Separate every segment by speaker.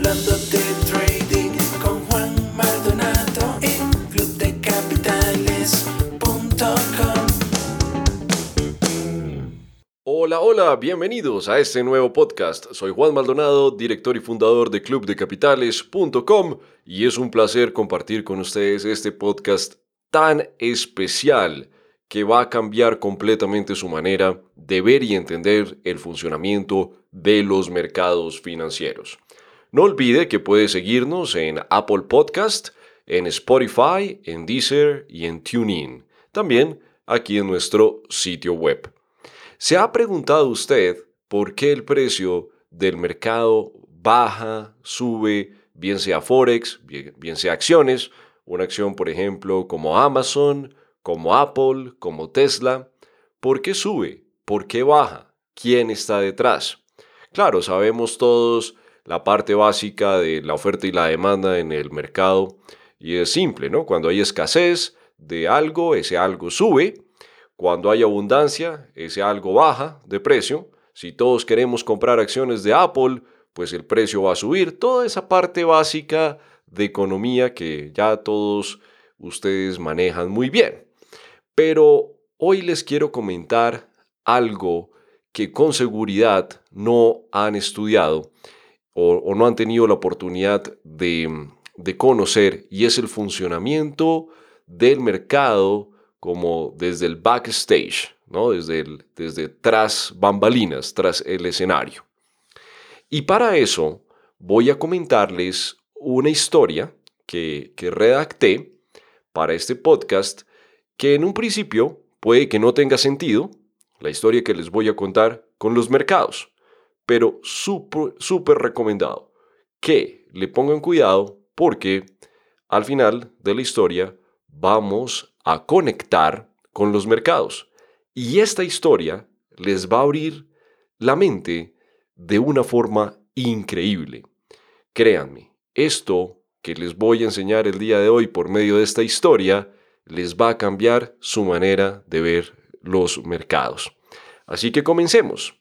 Speaker 1: Hablando de trading con Juan Maldonado en clubdecapitales.com.
Speaker 2: Hola, hola, bienvenidos a este nuevo podcast. Soy Juan Maldonado, director y fundador de clubdecapitales.com y es un placer compartir con ustedes este podcast tan especial que va a cambiar completamente su manera de ver y entender el funcionamiento de los mercados financieros. No olvide que puede seguirnos en Apple Podcast, en Spotify, en Deezer y en TuneIn. También aquí en nuestro sitio web. ¿Se ha preguntado usted por qué el precio del mercado baja, sube, bien sea Forex, bien, sea acciones, una acción por ejemplo como Amazon, como Apple, como Tesla? ¿Por qué sube? ¿Por qué baja? ¿Quién está detrás? Claro, sabemos todos la parte básica de la oferta y la demanda en el mercado y es simple, ¿no? Cuando hay escasez de algo, ese algo sube. Cuando hay abundancia, ese algo baja de precio. Si todos queremos comprar acciones de Apple, pues el precio va a subir. Toda esa parte básica de economía que ya todos ustedes manejan muy bien. Pero hoy les quiero comentar algo que con seguridad no han estudiado o, no han tenido la oportunidad de, de conocer y es el funcionamiento del mercado como desde el backstage, ¿no? desde, desde tras bambalinas, tras el escenario. Y para eso voy a comentarles una historia que, que redacté para este podcast que en un principio puede que no tenga sentido, la historia que les voy a contar con los mercados, pero súper, súper recomendado que le pongan cuidado porque al final de la historia vamos a conectar con los mercados. Y esta historia les va a abrir la mente de una forma increíble. Créanme, esto que les voy a enseñar el día de hoy por medio de esta historia les va a cambiar su manera de ver los mercados. Así que comencemos.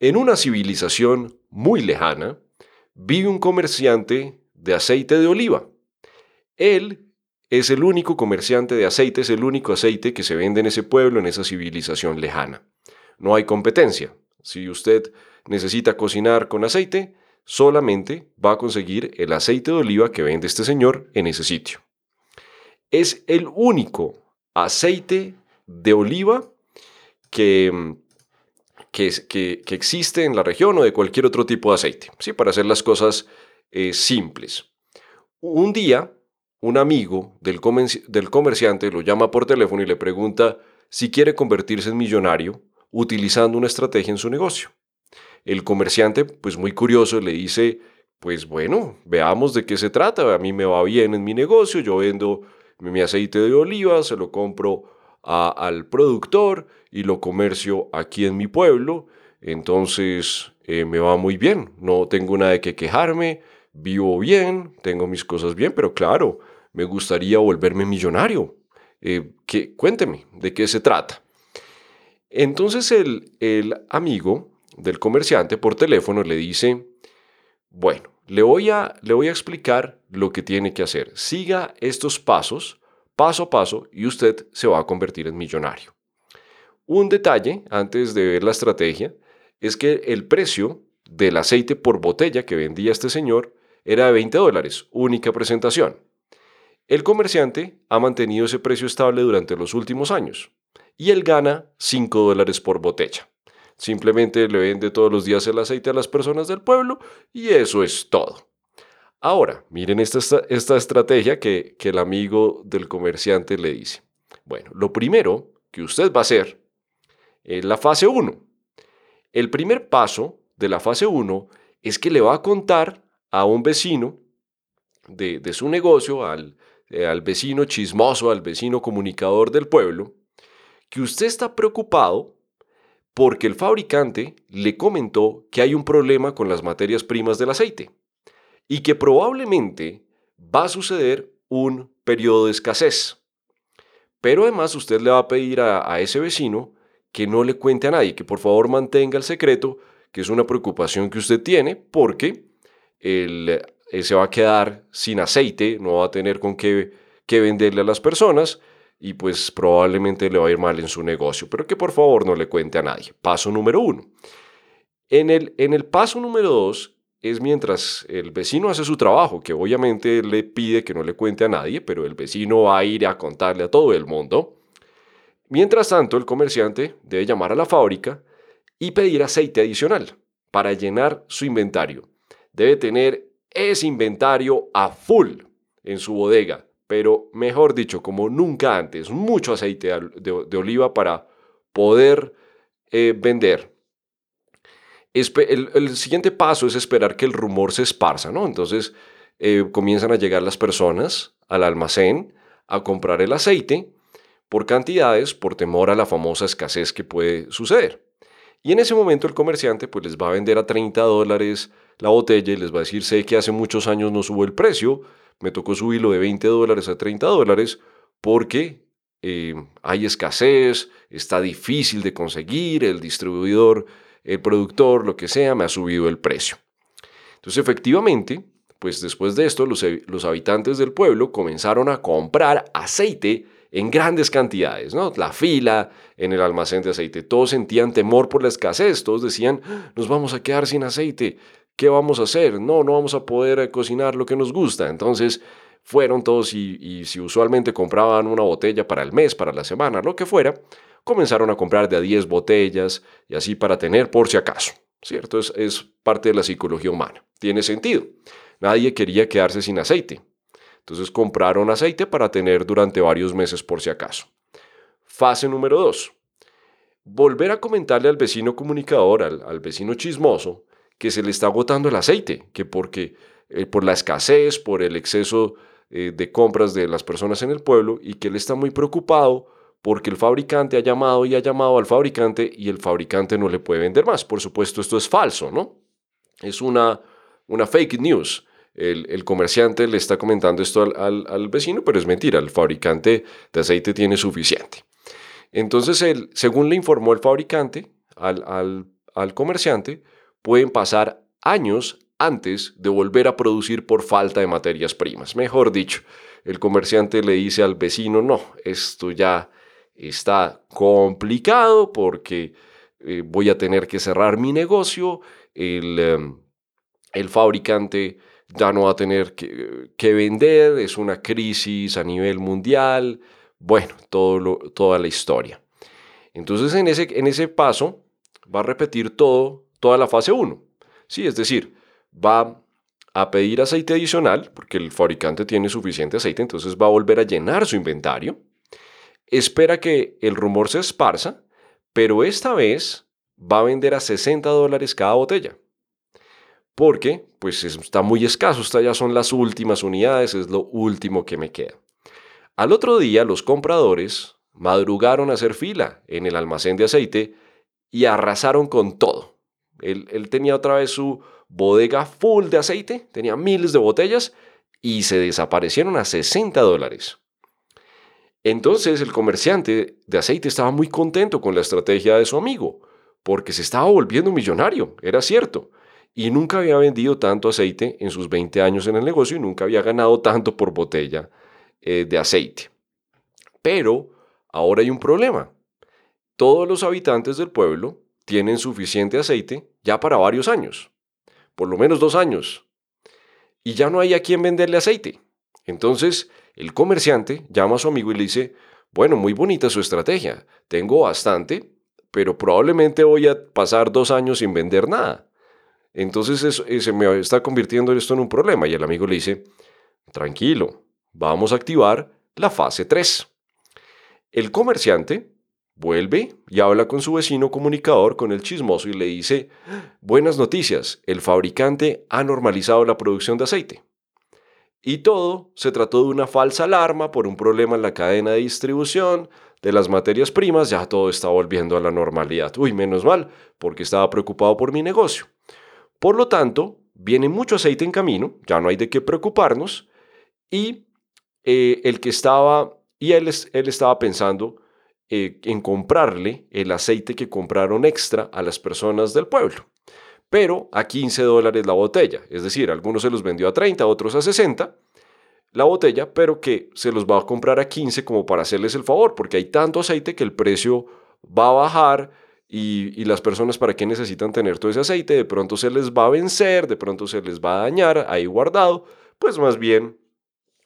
Speaker 2: En una civilización muy lejana, vive un comerciante de aceite de oliva. Él es el único comerciante de aceite, es el único aceite que se vende en ese pueblo, en esa civilización lejana. No hay competencia. Si usted necesita cocinar con aceite, solamente va a conseguir el aceite de oliva que vende este señor en ese sitio. Es el único aceite de oliva que, que, existe en la región o de cualquier otro tipo de aceite, ¿sí? para hacer las cosas eh, simples. Un día, un amigo del, del comerciante lo llama por teléfono y le pregunta si quiere convertirse en millonario utilizando una estrategia en su negocio. El comerciante, pues muy curioso, le dice, pues bueno, veamos de qué se trata, a mí me va bien en mi negocio, yo vendo mi aceite de oliva, se lo compro al productor y lo comercio aquí en mi pueblo, entonces eh, me va muy bien, no tengo nada de que quejarme, vivo bien, tengo mis cosas bien, pero claro, me gustaría volverme millonario. Eh, que, cuénteme, ¿de qué se trata? Entonces el, el amigo del comerciante por teléfono le dice, bueno, le voy, a, le voy a explicar lo que tiene que hacer. Siga estos pasos, paso a paso, y usted se va a convertir en millonario. Un detalle, antes de ver la estrategia, es que el precio del aceite por botella que vendía este señor era de 20 dólares, única presentación. El comerciante ha mantenido ese precio estable durante los últimos años y él gana 5 dólares por botella. Simplemente le vende todos los días el aceite a las personas del pueblo y eso es todo. Ahora, miren esta, esta estrategia que, que el amigo del comerciante le dice. Bueno, lo primero que usted va a hacer es la fase 1. El primer paso de la fase 1 es que le va a contar a un vecino de, de su negocio, al, eh, al vecino chismoso, al vecino comunicador del pueblo, que usted está preocupado porque el fabricante le comentó que hay un problema con las materias primas del aceite y que probablemente va a suceder un periodo de escasez. Pero además usted le va a pedir a, ese vecino que no le cuente a nadie, que por favor mantenga el secreto, que es una preocupación que usted tiene porque él eh, se va a quedar sin aceite, no va a tener con qué, qué venderle a las personas y pues probablemente le va a ir mal en su negocio, pero que por favor no le cuente a nadie. Paso número uno. En el, en el paso número dos es mientras el vecino hace su trabajo, que obviamente le pide que no le cuente a nadie, pero el vecino va a ir a contarle a todo el mundo. Mientras tanto, el comerciante debe llamar a la fábrica y pedir aceite adicional para llenar su inventario. Debe tener ese inventario a full en su bodega, pero mejor dicho, como nunca antes, mucho aceite de, oliva para poder eh, vender. El, siguiente paso es esperar que el rumor se esparza, ¿no? Entonces eh, comienzan a llegar las personas al almacén a comprar el aceite por cantidades, por temor a la famosa escasez que puede suceder. Y en ese momento el comerciante pues les va a vender a 30 dólares la botella y les va a decir, sé que hace muchos años no subo el precio, me tocó subirlo de 20 dólares a 30 dólares porque eh, hay escasez, está difícil de conseguir, el distribuidor, el productor, lo que sea, me ha subido el precio. Entonces efectivamente, pues después de esto los, habitantes del pueblo comenzaron a comprar aceite en grandes cantidades, ¿no? La fila en el almacén de aceite, todos sentían temor por la escasez, todos decían, nos vamos a quedar sin aceite, ¿qué vamos a hacer? No, no vamos a poder eh, cocinar lo que nos gusta. Entonces fueron todos y, si usualmente compraban una botella para el mes, para la semana, lo que fuera, comenzaron a comprar de a 10 botellas y así para tener por si acaso, ¿cierto? Es, parte de la psicología humana. Tiene sentido. Nadie quería quedarse sin aceite. Entonces compraron aceite para tener durante varios meses por si acaso. Fase número 2. Volver a comentarle al vecino comunicador, al, vecino chismoso, que se le está agotando el aceite, que porque eh, por la escasez, por el exceso eh, de compras de las personas en el pueblo y que él está muy preocupado porque el fabricante ha llamado y ha llamado al fabricante y el fabricante no le puede vender más. Por supuesto, esto es falso, ¿no? Es una, una fake news el, comerciante le está comentando esto al, vecino, pero es mentira, el fabricante de aceite tiene suficiente. Entonces, él, según le informó el fabricante al, al comerciante, pueden pasar años antes de volver a producir por falta de materias primas. Mejor dicho, el comerciante le dice al vecino, no, esto ya está complicado porque eh, voy a tener que cerrar mi negocio, el, em, el fabricante ya no va a tener que, vender, es una crisis a nivel mundial, bueno, todo toda la historia. Entonces en ese, en ese paso va a repetir todo, toda la fase 1. Sí, es decir, va a pedir aceite adicional, porque el fabricante tiene suficiente aceite, entonces va a volver a llenar su inventario. Espera que el rumor se esparza, pero esta vez va a vender a 60 dólares cada botella porque pues está muy escaso, estas ya son las últimas unidades, es lo último que me queda. Al otro día los compradores madrugaron a hacer fila en el almacén de aceite y arrasaron con todo. Él, él tenía otra vez su bodega full de aceite, tenía miles de botellas y se desaparecieron a 60 dólares. Entonces el comerciante de aceite estaba muy contento con la estrategia de su amigo, porque se estaba volviendo millonario, era cierto y nunca había vendido tanto aceite en sus 20 años en el negocio y nunca había ganado tanto por botella eh, de aceite. Pero ahora hay un problema. Todos los habitantes del pueblo tienen suficiente aceite ya para varios años, por lo menos dos años, y ya no hay a quien venderle aceite. Entonces el comerciante llama a su amigo y le dice, bueno, muy bonita su estrategia, tengo bastante, pero probablemente voy a pasar dos años sin vender nada. Entonces eh, se me está convirtiendo esto en un problema y el amigo le dice, tranquilo, vamos a activar la fase 3. El comerciante vuelve y habla con su vecino comunicador, con el chismoso, y le dice, buenas noticias, el fabricante ha normalizado la producción de aceite. Y todo se trató de una falsa alarma por un problema en la cadena de distribución de las materias primas, ya todo está volviendo a la normalidad. Uy, menos mal, porque estaba preocupado por mi negocio. Por lo tanto, viene mucho aceite en camino, ya no hay de qué preocuparnos, y eh, el que estaba, y él, él estaba pensando eh, en comprarle el aceite que compraron extra a las personas del pueblo. Pero a 15 dólares la botella. Es decir, algunos se los vendió a 30, otros a 60 la botella, pero que se los va a comprar a 15 como para hacerles el favor, porque hay tanto aceite que el precio va a bajar y, las personas para qué necesitan tener todo ese aceite, de pronto se les va a vencer, de pronto se les va a dañar ahí guardado, pues más bien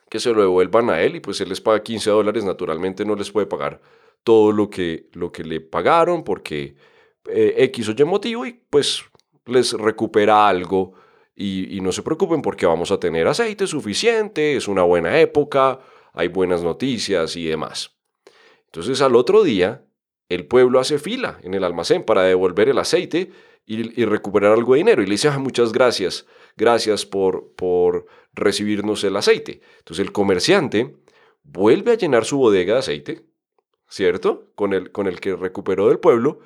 Speaker 2: que se lo devuelvan a él y pues él les paga 15 dólares, naturalmente no les puede pagar todo lo que, lo que le pagaron porque eh, X o Y motivo y pues les recupera algo y, no se preocupen porque vamos a tener aceite suficiente, es una buena época, hay buenas noticias y demás. Entonces al otro día el pueblo hace fila en el almacén para devolver el aceite y, recuperar algo de dinero. Y le dice, ah, muchas gracias, gracias por, por recibirnos el aceite. Entonces el comerciante vuelve a llenar su bodega de aceite, ¿cierto? Con el, con el que recuperó del pueblo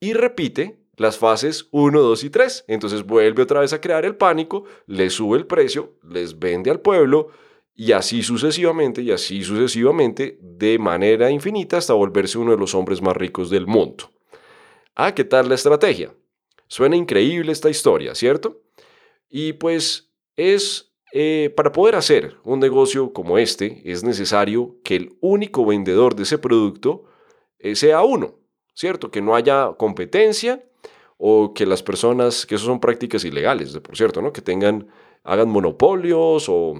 Speaker 2: y repite las fases 1, 2 y 3. Entonces vuelve otra vez a crear el pánico, le sube el precio, les vende al pueblo y así sucesivamente, y así sucesivamente, de manera infinita hasta volverse uno de los hombres más ricos del mundo. Ah, ¿qué tal la estrategia? Suena increíble esta historia, ¿cierto? Y pues es, eh, para poder hacer un negocio como este, es necesario que el único vendedor de ese producto eh, sea uno, ¿cierto? Que no haya competencia o que las personas, que eso son prácticas ilegales, por cierto, ¿no? Que tengan, hagan monopolios o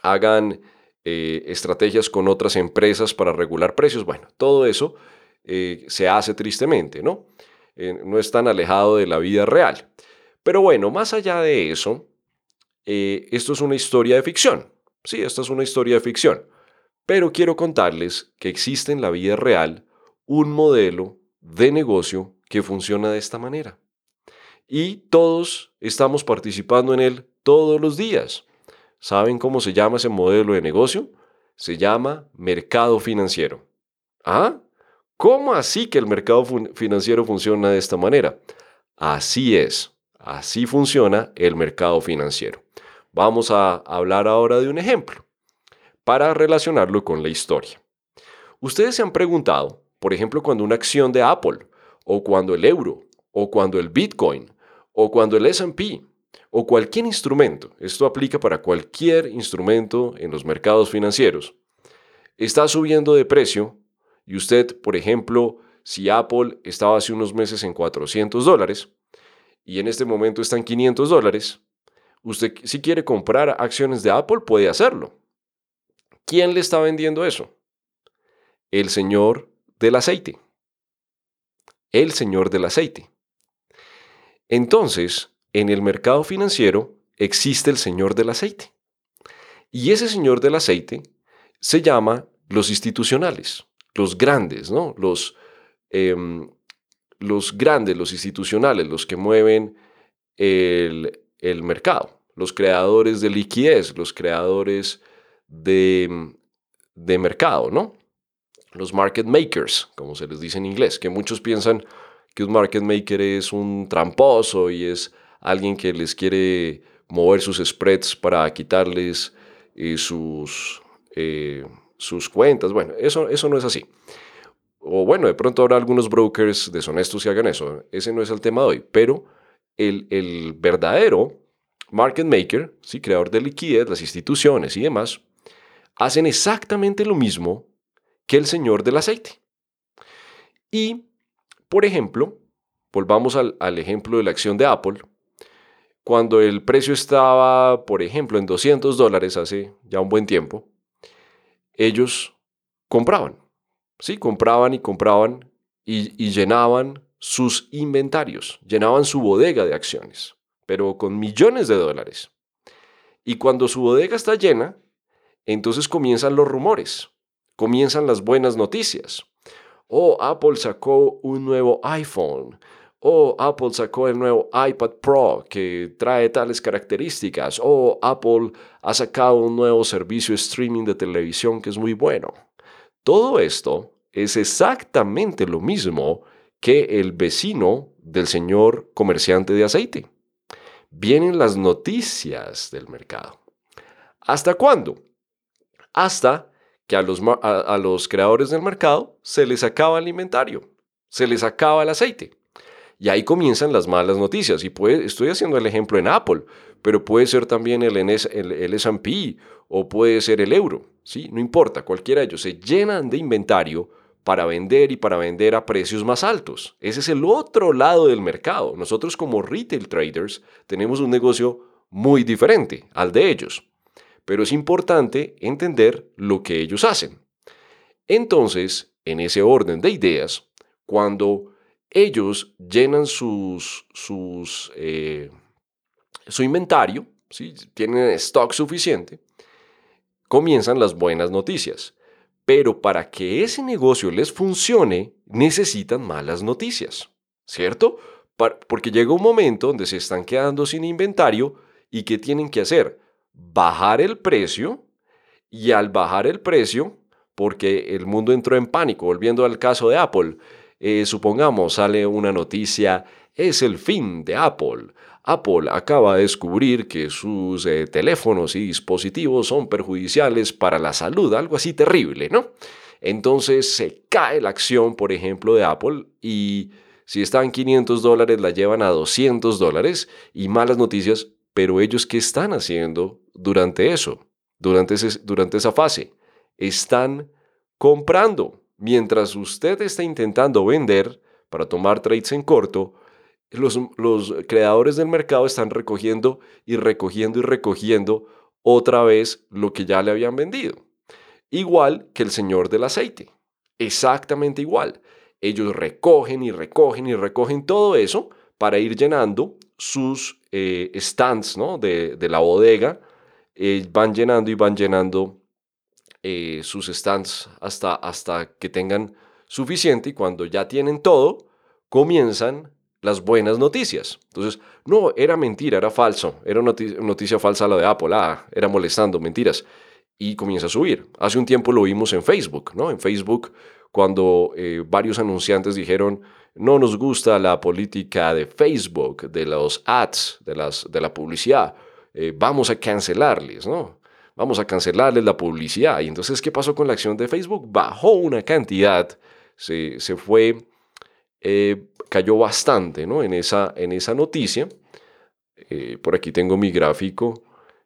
Speaker 2: hagan eh, estrategias con otras empresas para regular precios. Bueno, todo eso eh, se hace tristemente, ¿no? Eh, no es tan alejado de la vida real. Pero bueno, más allá de eso, esto es una historia de ficción. Sí, esta es una historia de ficción. Pero quiero contarles que existe en la vida real un modelo de negocio que funciona de esta manera. Y todos estamos participando en él todos los días. ¿Saben cómo se llama ese modelo de negocio? Se llama mercado financiero. ¿Ah? ¿Cómo así que el mercado financiero funciona de esta manera? Así es, así funciona el mercado financiero. Vamos a hablar ahora de un ejemplo para relacionarlo con la historia. Ustedes se han preguntado, por ejemplo, cuando una acción de Apple, o cuando el euro, o cuando el Bitcoin, o cuando el SP o cualquier instrumento, esto aplica para cualquier instrumento en los mercados financieros, está subiendo de precio y usted, por ejemplo, si Apple estaba hace unos meses en 400 dólares y en este momento está en 500 dólares, usted si quiere comprar acciones de Apple puede hacerlo. ¿Quién le está vendiendo eso? El señor del aceite. El señor del aceite. Entonces, en el mercado financiero existe el señor del aceite. Y ese señor del aceite se llama los institucionales, los grandes, ¿no? Los, em, grandes, los institucionales, los que mueven el, el, mercado, los creadores de liquidez, los creadores de, de mercado, ¿no? Los market makers, como se les dice en inglés, que muchos piensan que un market maker es un tramposo y es alguien que les quiere mover sus spreads para quitarles eh, sus, eh, sus cuentas. Bueno, eso, eso no es así. O bueno, de pronto habrá algunos brokers deshonestos que hagan eso. Ese no es el tema de hoy. Pero el, el verdadero market maker, ¿sí? creador de liquidez, las instituciones y demás, hacen exactamente lo mismo que el señor del aceite. Y, por ejemplo, volvamos al, al ejemplo de la acción de Apple cuando el precio estaba, por ejemplo, en 200 dólares hace ya un buen tiempo, ellos compraban, ¿sí? Compraban y compraban y, y llenaban sus inventarios, llenaban su bodega de acciones, pero con millones de dólares. Y cuando su bodega está llena, entonces comienzan los rumores, comienzan las buenas noticias. Oh, Apple sacó un nuevo iPhone o Apple sacó el nuevo iPad Pro que trae tales características, o Apple ha sacado un nuevo servicio streaming de televisión que es muy bueno. Todo esto es exactamente lo mismo que el vecino del señor comerciante de aceite. Vienen las noticias del mercado. ¿Hasta cuándo? Hasta que a los, a los creadores del mercado se les acaba el inventario, se les acaba el aceite. Y ahí comienzan las malas noticias. Y puede, estoy haciendo el ejemplo en Apple, pero puede ser también el, el, el SP o puede ser el euro. ¿sí? No importa, cualquiera de ellos. Se llenan de inventario para vender y para vender a precios más altos. Ese es el otro lado del mercado. Nosotros como retail traders tenemos un negocio muy diferente al de ellos. Pero es importante entender lo que ellos hacen. Entonces, en ese orden de ideas, cuando ellos llenan sus, eh, su inventario, ¿sí? tienen stock suficiente, comienzan las buenas noticias. Pero para que ese negocio les funcione, necesitan malas noticias, ¿cierto? Porque llega un momento donde se están quedando sin inventario y ¿qué tienen que hacer? Bajar el precio y al bajar el precio, porque el mundo entró en pánico, volviendo al caso de Apple, eh, supongamos sale una noticia, es el fin de Apple. Apple acaba de descubrir que sus eh, teléfonos y dispositivos son perjudiciales para la salud, algo así terrible, ¿no? Entonces se cae la acción, por ejemplo, de Apple y si están 500 dólares la llevan a 200 dólares y malas noticias, pero ellos qué están haciendo durante eso, durante, durante esa fase? Están comprando. Mientras usted está intentando vender para tomar trades en corto, los, creadores del mercado están recogiendo y recogiendo y recogiendo otra vez lo que ya le habían vendido. Igual que el señor del aceite. Exactamente igual. Ellos recogen y recogen y recogen todo eso para ir llenando sus eh, stands ¿no? de, la bodega. Eh, van llenando y van llenando eh, sus stands hasta, hasta que tengan suficiente y cuando ya tienen todo, comienzan las buenas noticias. Entonces, no, era mentira, era falso, era noticia, noticia falsa la de Apple, ah, era molestando, mentiras. Y comienza a subir. Hace un tiempo lo vimos en Facebook, ¿no? En Facebook, cuando varios anunciantes dijeron, no nos gusta la política de Facebook, de los ads, de, las, de la publicidad, eh, vamos a cancelarles, ¿no? Vamos a cancelarles la publicidad. Y entonces, ¿qué pasó con la acción de Facebook? Bajó una cantidad, se, se fue eh, cayó bastante ¿no? en, esa, en esa noticia. Eh, por aquí tengo mi gráfico,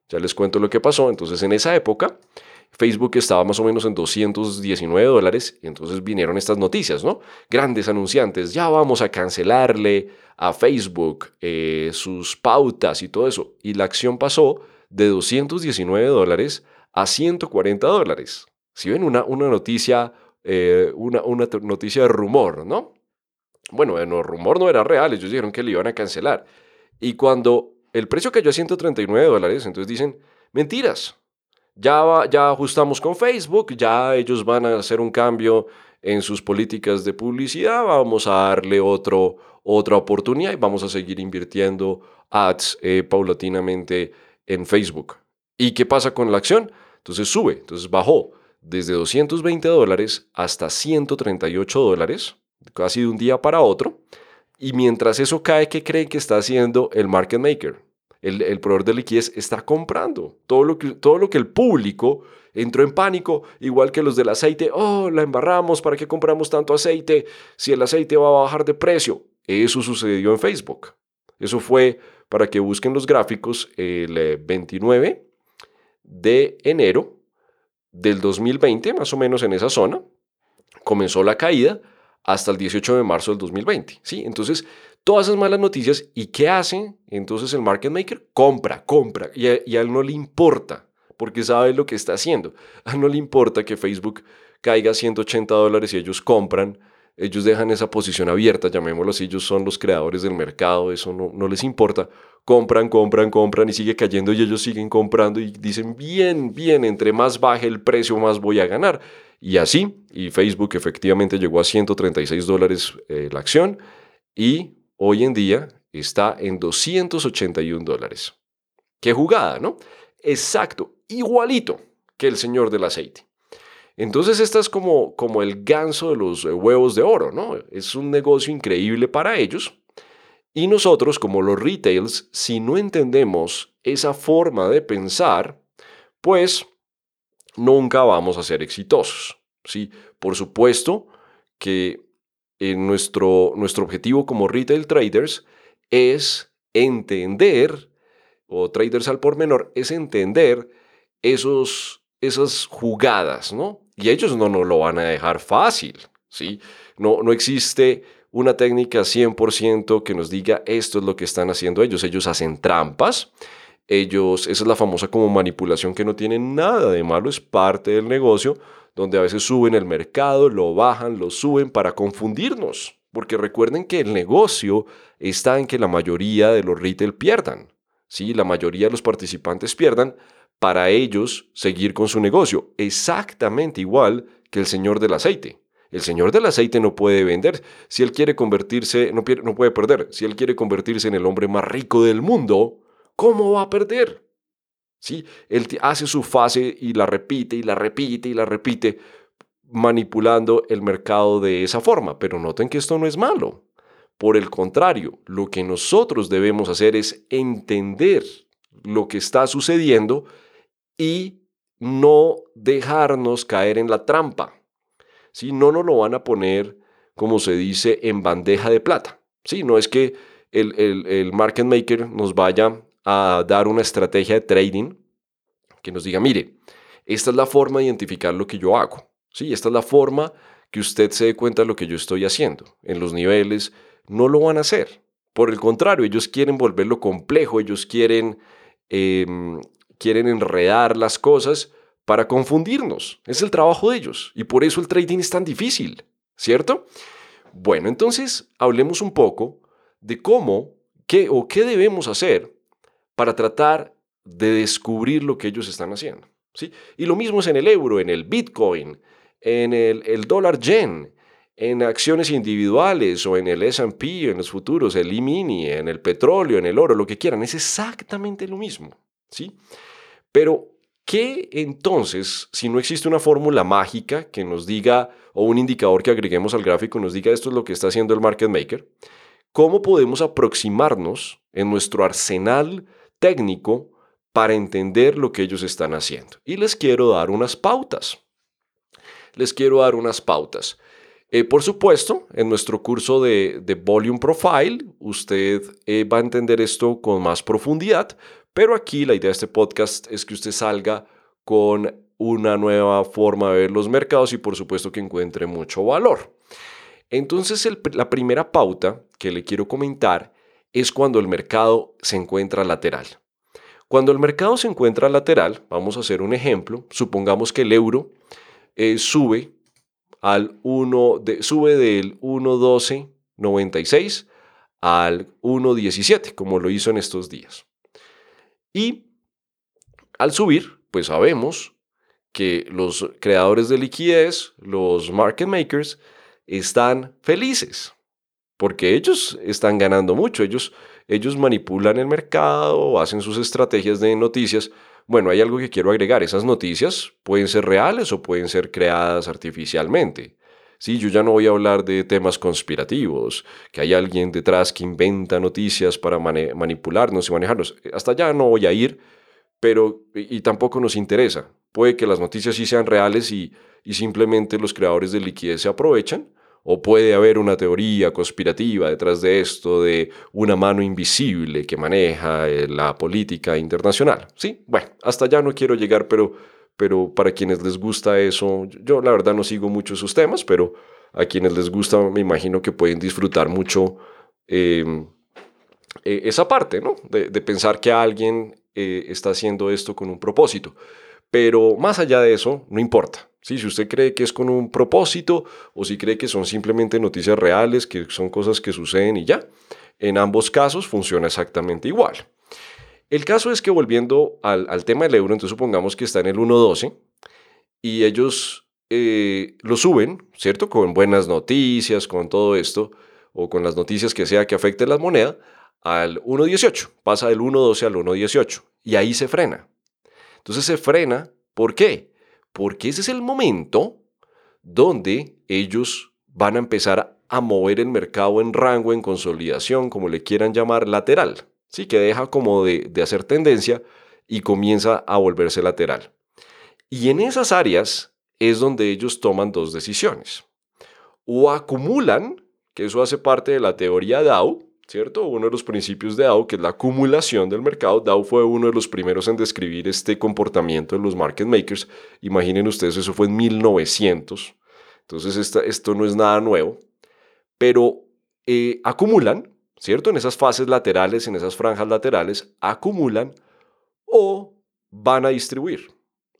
Speaker 2: ya les cuento lo que pasó. Entonces, en esa época, Facebook estaba más o menos en 219 dólares y entonces vinieron estas noticias, ¿no? Grandes anunciantes, ya vamos a cancelarle a Facebook eh, sus pautas y todo eso. Y la acción pasó de 219 dólares a 140 dólares. Si ven una, una noticia, una, una noticia de rumor, ¿no? Bueno, el rumor no era real, ellos dijeron que le iban a cancelar. Y cuando el precio cayó a 139 dólares, entonces dicen, mentiras, ya, ya ajustamos con Facebook, ya ellos van a hacer un cambio en sus políticas de publicidad, vamos a darle otra oportunidad y vamos a seguir invirtiendo ads eh, paulatinamente en Facebook. ¿Y qué pasa con la acción? Entonces sube, entonces bajó desde 220 dólares hasta 138 dólares casi de un día para otro. Y mientras eso cae, ¿qué creen que está haciendo el market maker? El, el proveedor de liquidez está comprando todo lo, que, todo lo que el público entró en pánico, igual que los del aceite. Oh, la embarramos, ¿para qué compramos tanto aceite? Si el aceite va a bajar de precio. Eso sucedió en Facebook. Eso fue para que busquen los gráficos el 29 eh, de enero del 2020, más o menos en esa zona. Comenzó la caída hasta el 18 de marzo del 2020. ¿sí? Entonces, todas esas malas noticias, ¿y qué hace? Entonces el market maker compra, compra, y a, él no le importa, porque sabe lo que está haciendo. A él no le importa que Facebook caiga a 180 dólares y ellos compran, ellos dejan esa posición abierta, llamémoslo así, ellos son los creadores del mercado, eso no, no les importa. Compran, compran, compran y sigue cayendo y ellos siguen comprando y dicen, bien, bien, entre más baje el precio, más voy a ganar. Y así, y Facebook efectivamente llegó a 136 dólares eh, la acción y hoy en día está en 281 dólares. Qué jugada, ¿no? Exacto, igualito que el señor del aceite. Entonces, esta es como, como el ganso de los eh, huevos de oro, ¿no? Es un negocio increíble para ellos. Y nosotros, como los retails, si no entendemos esa forma de pensar, pues nunca vamos a ser exitosos. ¿sí? Por supuesto que eh, nuestro, nuestro objetivo como retail traders es entender, o traders al por menor, es entender esos, esas jugadas, ¿no? Y ellos no nos lo van a dejar fácil, ¿sí? No, no existe una técnica 100% que nos diga esto es lo que están haciendo ellos. Ellos hacen trampas, ellos, esa es la famosa como manipulación que no tiene nada de malo, es parte del negocio, donde a veces suben el mercado, lo bajan, lo suben para confundirnos. Porque recuerden que el negocio está en que la mayoría de los retail pierdan. ¿sí? La mayoría de los participantes pierdan para ellos seguir con su negocio. Exactamente igual que el señor del aceite. El señor del aceite no puede vender. Si él quiere convertirse, no, no puede perder. Si él quiere convertirse en el hombre más rico del mundo, ¿cómo va a perder? ¿Sí? Él hace su fase y la repite y la repite y la repite, manipulando el mercado de esa forma. Pero noten que esto no es malo. Por el contrario, lo que nosotros debemos hacer es entender lo que está sucediendo y no dejarnos caer en la trampa. Si No nos lo van a poner, como se dice, en bandeja de plata. ¿sí? No es que el, el market maker nos vaya a dar una estrategia de trading que nos diga, mire, esta es la forma de identificar lo que yo hago. ¿sí? Esta es la forma que usted se dé cuenta de lo que yo estoy haciendo. En los niveles no lo van a hacer. Por el contrario, ellos quieren volverlo complejo, ellos quieren, em, quieren enredar las cosas para confundirnos. Es el trabajo de ellos y por eso el trading es tan difícil, ¿cierto? Bueno, entonces hablemos un poco de cómo, qué o qué debemos hacer para tratar de descubrir lo que ellos están haciendo. ¿sí? Y lo mismo es en el euro, en el Bitcoin, en el, el dólar yen, en acciones individuales o en el SP, en los futuros, el E-mini, en el petróleo, en el oro, lo que quieran. Es exactamente lo mismo. ¿sí? Pero, ¿qué entonces, si no existe una fórmula mágica que nos diga, o un indicador que agreguemos al gráfico nos diga esto es lo que está haciendo el market maker, cómo podemos aproximarnos en nuestro arsenal técnico para entender lo que ellos están haciendo. Y les quiero dar unas pautas. Les quiero dar unas pautas. Eh, por supuesto, en nuestro curso de, Volume Profile, usted eh, va a entender esto con más profundidad, pero aquí la idea de este podcast es que usted salga con una nueva forma de ver los mercados y por supuesto que encuentre mucho valor. Entonces, la primera pauta que le quiero comentar es cuando el mercado se encuentra lateral. Cuando el mercado se encuentra lateral, vamos a hacer un ejemplo, supongamos que el euro eh, sube, al 1 de, sube del 1.1296 al 1.17, como lo hizo en estos días. Y al subir, pues sabemos que los creadores de liquidez, los market makers, están felices porque ellos están ganando mucho, ellos, ellos manipulan el mercado, hacen sus estrategias de noticias. Bueno, hay algo que quiero agregar, esas noticias pueden ser reales o pueden ser creadas artificialmente. Sí, yo ya no voy a hablar de temas conspirativos, que hay alguien detrás que inventa noticias para manipularnos y manejarnos. Hasta allá no voy a ir, pero y, tampoco nos interesa. Puede que las noticias sí sean reales y, y simplemente los creadores de liquidez se aprovechan, ¿O puede haber una teoría conspirativa detrás de esto de una mano invisible que maneja eh, la política internacional? Sí, bueno, hasta allá no quiero llegar, pero, pero para quienes les gusta eso, yo la verdad no sigo mucho esos temas, pero a quienes les gusta me imagino que pueden disfrutar mucho em, e, esa parte, ¿no? De, pensar que alguien eh, está haciendo esto con un propósito. Pero más allá de eso, no importa. Si usted cree que es con un propósito o si cree que son simplemente noticias reales, que son cosas que suceden y ya, en ambos casos funciona exactamente igual. El caso es que volviendo al, tema del euro, entonces supongamos que está en el 1.12 y ellos eh, lo suben, ¿cierto? Con buenas noticias, con todo esto, o con las noticias que sea que afecten la moneda, al 1.18. Pasa del 1.12 al 1.18 y ahí se frena. Entonces se frena, ¿por qué? porque ese es el momento donde ellos van a empezar a mover el mercado en rango, en consolidación, como le quieran llamar, lateral. Sí, que deja como de, de hacer tendencia y comienza a volverse lateral. Y en esas áreas es donde ellos toman dos decisiones. O acumulan que eso hace parte de la teoría DAO, ¿cierto? Uno de los principios de DAO, que es la acumulación del mercado. DAO fue uno de los primeros en describir este comportamiento de los market makers. Imaginen ustedes, eso fue en 1900. Entonces, esto no es nada nuevo. Pero eh, acumulan, ¿cierto? En esas fases laterales, en esas franjas laterales, acumulan o van a distribuir.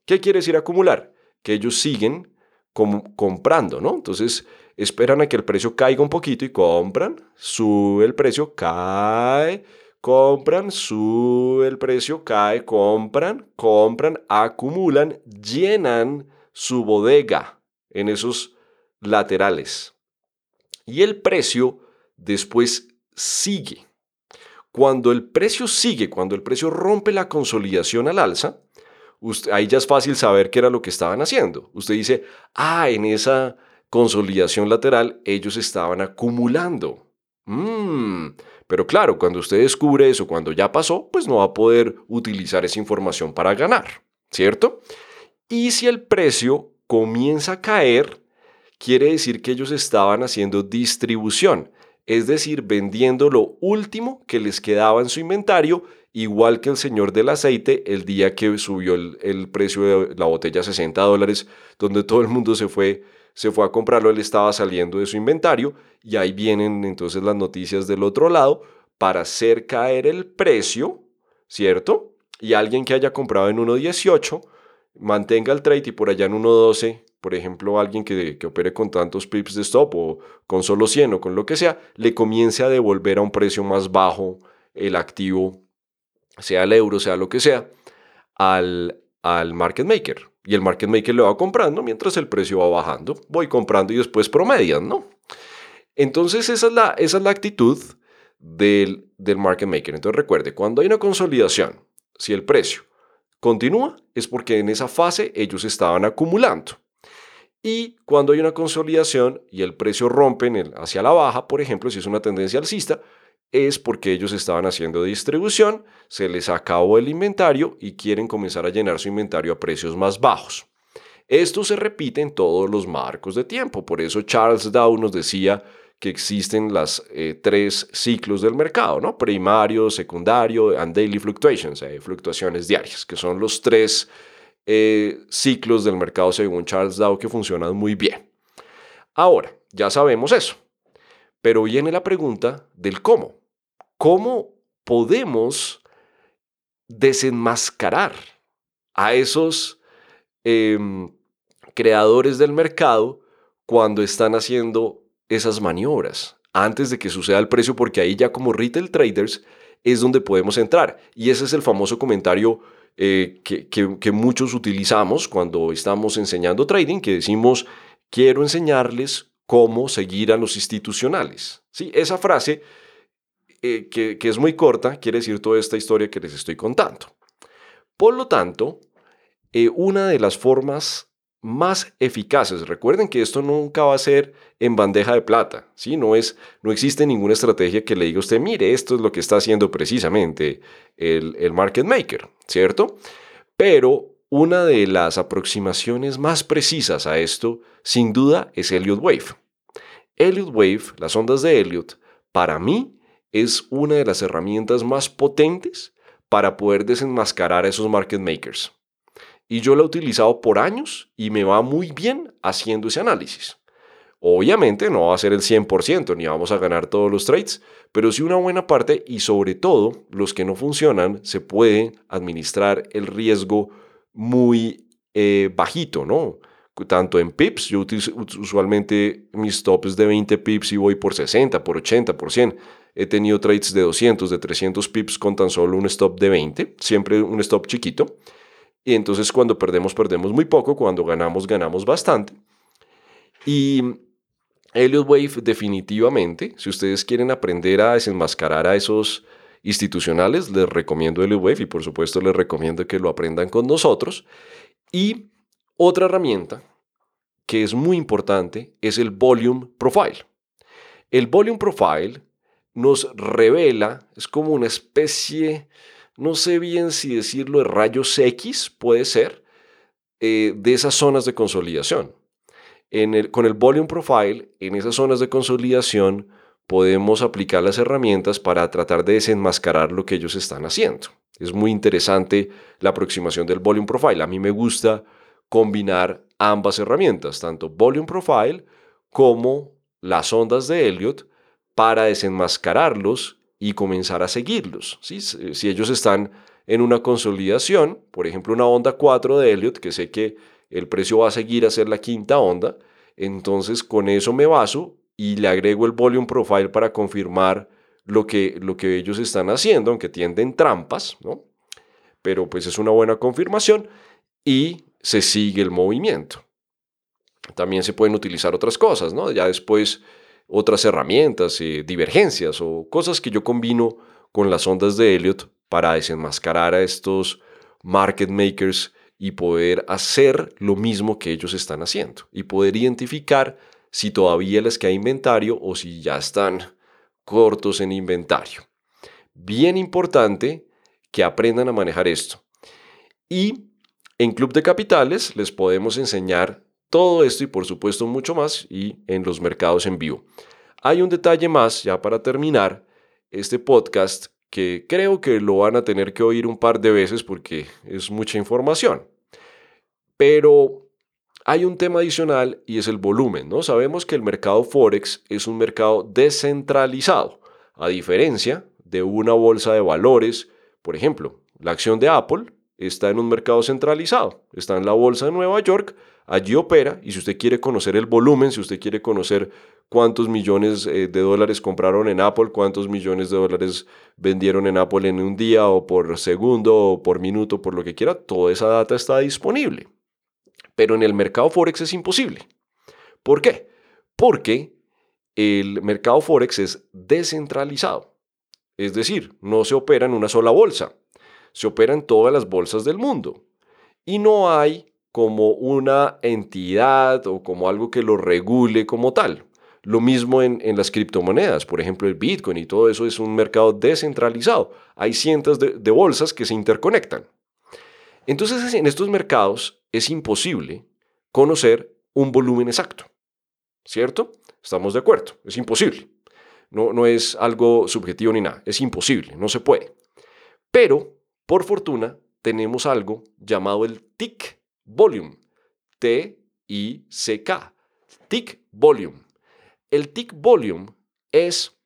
Speaker 2: ¿Qué quiere decir acumular? Que ellos siguen comprando, ¿no? Entonces esperan a que el precio caiga un poquito y compran, sube el precio, cae, compran, sube el precio, cae, compran, compran, acumulan, llenan su bodega en esos laterales. Y el precio después sigue. Cuando el precio sigue, cuando el precio rompe la consolidación al alza, ahí ya es fácil saber qué era lo que estaban haciendo. Usted dice, ah, en esa consolidación lateral ellos estaban acumulando. Mm, pero claro, cuando usted descubre eso, cuando ya pasó, pues no va a poder utilizar esa información para ganar, ¿cierto? Y si el precio comienza a caer, quiere decir que ellos estaban haciendo distribución es decir, vendiendo lo último que les quedaba en su inventario, igual que el señor del aceite el día que subió el, precio de la botella a 60 dólares, donde todo el mundo se fue, se fue a comprarlo, él estaba saliendo de su inventario y ahí vienen entonces las noticias del otro lado para hacer caer el precio, ¿cierto? Y alguien que haya comprado en 1.18 mantenga el trade y por allá en 1.12 por ejemplo, alguien que, opere con tantos pips de stop o con solo 100 o con lo que sea, le comience a devolver a un precio más bajo el activo, sea el euro, sea lo que sea, al, al market maker. Y el market maker le va comprando mientras el precio va bajando. Voy comprando y después promedian, ¿no? Entonces esa es la, esa es la actitud del, del market maker. Entonces recuerde, cuando hay una consolidación, si el precio continúa, es porque en esa fase ellos estaban acumulando. Y cuando hay una consolidación y el precio rompe hacia la baja, por ejemplo, si es una tendencia alcista, es porque ellos estaban haciendo distribución, se les acabó el inventario y quieren comenzar a llenar su inventario a precios más bajos. Esto se repite en todos los marcos de tiempo, por eso Charles Dow nos decía que existen las eh, tres ciclos del mercado, ¿no? Primario, secundario and daily fluctuations, eh, fluctuaciones diarias, que son los tres eh, ciclos del mercado según Charles Dow que funcionan muy bien. Ahora, ya sabemos eso, pero viene la pregunta del cómo. ¿Cómo podemos desenmascarar a esos em, creadores del mercado cuando están haciendo esas maniobras antes de que suceda el precio? Porque ahí ya como retail traders es donde podemos entrar. Y ese es el famoso comentario eh, que, muchos utilizamos cuando estamos enseñando trading, que decimos, quiero enseñarles cómo seguir a los institucionales. ¿Sí? Esa frase, eh, que, es muy corta, quiere decir toda esta historia que les estoy contando. Por lo tanto, eh, una de las formas más eficaces. Recuerden que esto nunca va a ser en bandeja de plata, ¿sí? No, es, no existe ninguna estrategia que le diga a usted, mire, esto es lo que está haciendo precisamente el, el market maker, ¿cierto? Pero una de las aproximaciones más precisas a esto, sin duda, es Elliott Wave. Elliott Wave, las ondas de Elliott, para mí es una de las herramientas más potentes para poder desenmascarar a esos market makers y yo la he utilizado por años y me va muy bien haciendo ese análisis. Obviamente no va a ser el 100% ni vamos a ganar todos los trades, pero sí una buena parte y sobre todo los que no funcionan se puede administrar el riesgo muy eh, bajito, ¿no? Tanto en pips, yo usualmente mis stops de 20 pips y voy por 60, por 80, por 100. He tenido trades de 200, de 300 pips con tan solo un stop de 20, siempre un stop chiquito. Y entonces cuando perdemos, perdemos muy poco, cuando ganamos, ganamos bastante. Y Elliot Wave definitivamente, si ustedes quieren aprender a desenmascarar a esos institucionales, les recomiendo Elliot Wave y por supuesto les recomiendo que lo aprendan con nosotros. Y otra herramienta que es muy importante es el Volume Profile. El Volume Profile nos revela, es como una especie no sé bien si decirlo de rayos X, puede ser, eh, de esas zonas de consolidación. con el volume profile, en esas zonas de consolidación, podemos aplicar las herramientas para tratar de desenmascarar lo que ellos están haciendo. Es muy interesante la aproximación del volume profile. A mí me gusta combinar ambas herramientas, tanto volume profile como las ondas de Elliot, para desenmascararlos y comenzar a seguirlos. Si ellos están en una consolidación, por ejemplo una onda 4 de Elliot, que sé que el precio va a seguir a ser la quinta onda, entonces con eso me baso y le agrego el volume profile para confirmar lo que, lo que ellos están haciendo, aunque tienden trampas, ¿no? Pero pues es una buena confirmación y se sigue el movimiento. También se pueden utilizar otras cosas, ¿no? Ya después otras herramientas, eh, divergencias o cosas que yo combino con las ondas de Elliot para desenmascarar a estos market makers y poder hacer lo mismo que ellos están haciendo y poder identificar si todavía les queda inventario o si ya están cortos en inventario. Bien importante que aprendan a manejar esto. Y en Club de Capitales les podemos enseñar todo esto y por supuesto mucho más y en los mercados en vivo. Hay un detalle más ya para terminar este podcast que creo que lo van a tener que oír un par de veces porque es mucha información. Pero hay un tema adicional y es el volumen, ¿no? Sabemos que el mercado Forex es un mercado descentralizado, a diferencia de una bolsa de valores, por ejemplo, la acción de Apple está en un mercado centralizado, está en la bolsa de Nueva York, allí opera y si usted quiere conocer el volumen, si usted quiere conocer cuántos millones eh, de dólares compraron en Apple, cuántos millones de dólares vendieron en Apple en un día o por segundo o por minuto, por lo que quiera, toda esa data está disponible. Pero en el mercado Forex es imposible. ¿Por qué? Porque el mercado Forex es descentralizado. Es decir, no se opera en una sola bolsa, se opera en todas las bolsas del mundo. Y no hay como una entidad o como algo que lo regule como tal. Lo mismo en, las criptomonedas, por ejemplo el Bitcoin y todo eso es un mercado descentralizado. Hay cientos de bolsas que se interconectan. Entonces en estos mercados es imposible conocer un volumen exacto. ¿Cierto? Estamos de acuerdo. Es imposible. No, no es algo subjetivo ni nada. Es imposible. No se puede. Pero, por fortuna, tenemos algo llamado el tick volume. T-I-C-K. Tick volume. El tick volume es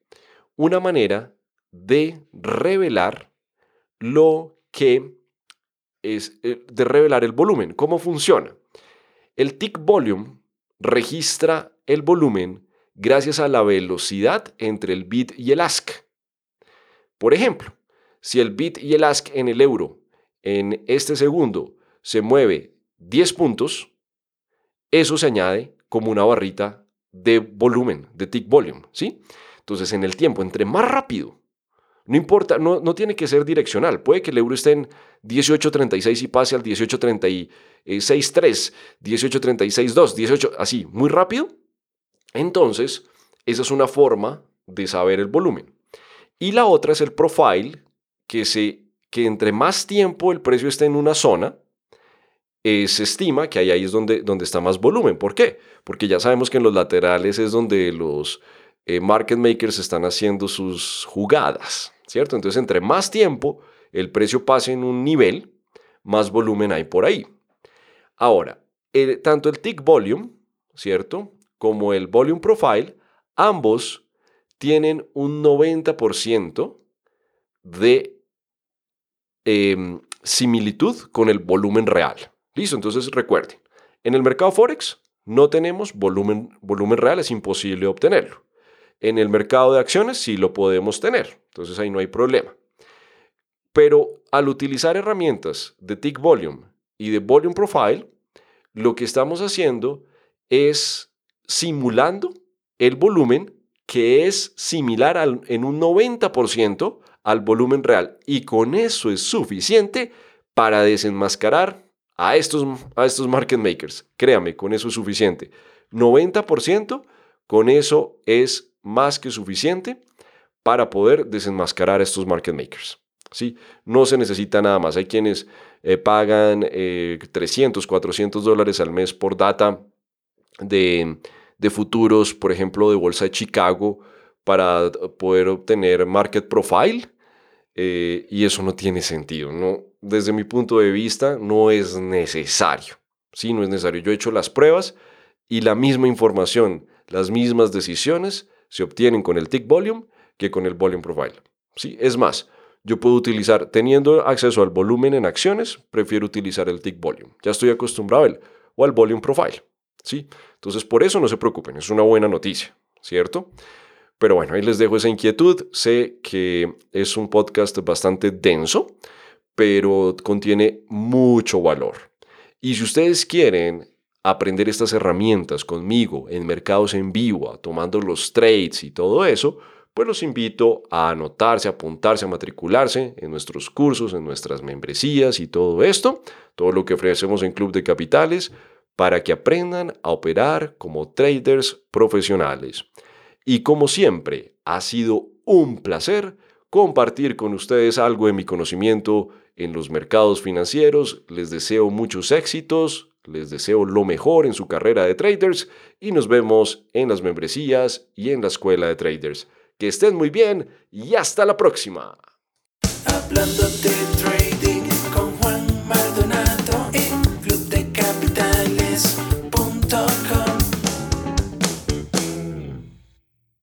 Speaker 2: una manera de revelar lo que es eh, de revelar el volumen. ¿Cómo funciona? El tick volume registra el volumen gracias a la velocidad entre el bit y el ask. Por ejemplo, si el bit y el ask en el euro en este segundo se mueve 10 puntos, eso se añade como una barrita de volumen, de tick volume, ¿sí? Entonces, en el tiempo, entre más rápido no importa, no, no tiene que ser direccional. Puede que el euro esté en 18.36 y pase al 18.36.3, 18.36.2, 18, así, muy rápido. Entonces, esa es una forma de saber el volumen. Y la otra es el profile, que, se, que entre más tiempo el precio esté en una zona, eh, se estima que ahí, es donde, donde está más volumen. ¿Por qué? Porque ya sabemos que en los laterales es donde los eh, market makers están haciendo sus jugadas. ¿cierto? Entonces, entre más tiempo el precio pase en un nivel, más volumen hay por ahí. Ahora, tanto el tick volume, ¿cierto? Como el volume profile, ambos tienen un 90% de em, similitud con el volumen real. Listo, entonces recuerden, en el mercado Forex no tenemos volumen, volumen real, es imposible obtenerlo. En el mercado de acciones sí lo podemos tener, entonces ahí no hay problema. Pero al utilizar herramientas de tick volume y de volume profile, lo que estamos haciendo es simulando el volumen que es similar en un 90% al volumen real. Y con eso es suficiente para desenmascarar a estos, a estos market makers. Créame, con eso es suficiente. 90%, con eso es más que suficiente para poder desenmascarar a estos market makers. ¿sí? No se necesita nada más. Hay quienes eh, pagan 300, eh, 400 dólares al mes por data de, de futuros, por ejemplo, de Bolsa de Chicago, para poder obtener market profile. Eh, y eso no tiene sentido. ¿no? Desde mi punto de vista, no es necesario. Sí, no es necesario. Yo he hecho las pruebas y la misma información, las mismas decisiones se obtienen con el tick volume que con el volume profile. Sí, es más, yo puedo utilizar, teniendo acceso al volumen en acciones, prefiero utilizar el tick volume. Ya estoy acostumbrado a él o al volume profile. ¿sí? Entonces, por eso no se preocupen, es una buena noticia, ¿cierto? Pero bueno, ahí les dejo esa inquietud. Sé que es un podcast bastante denso, pero contiene mucho valor. Y si ustedes quieren aprender estas herramientas conmigo en mercados en vivo, tomando los trades y todo eso, pues los invito a anotarse, a apuntarse, a matricularse en nuestros cursos, en nuestras membresías y todo esto, todo lo que ofrecemos en Club de Capitales, para que aprendan a operar como traders profesionales. Y como siempre, ha sido un placer compartir con ustedes algo de mi conocimiento en los mercados financieros. Les deseo muchos éxitos, les deseo lo mejor en su carrera de traders y nos vemos en las membresías y en la escuela de traders. Que estén muy bien y hasta la próxima.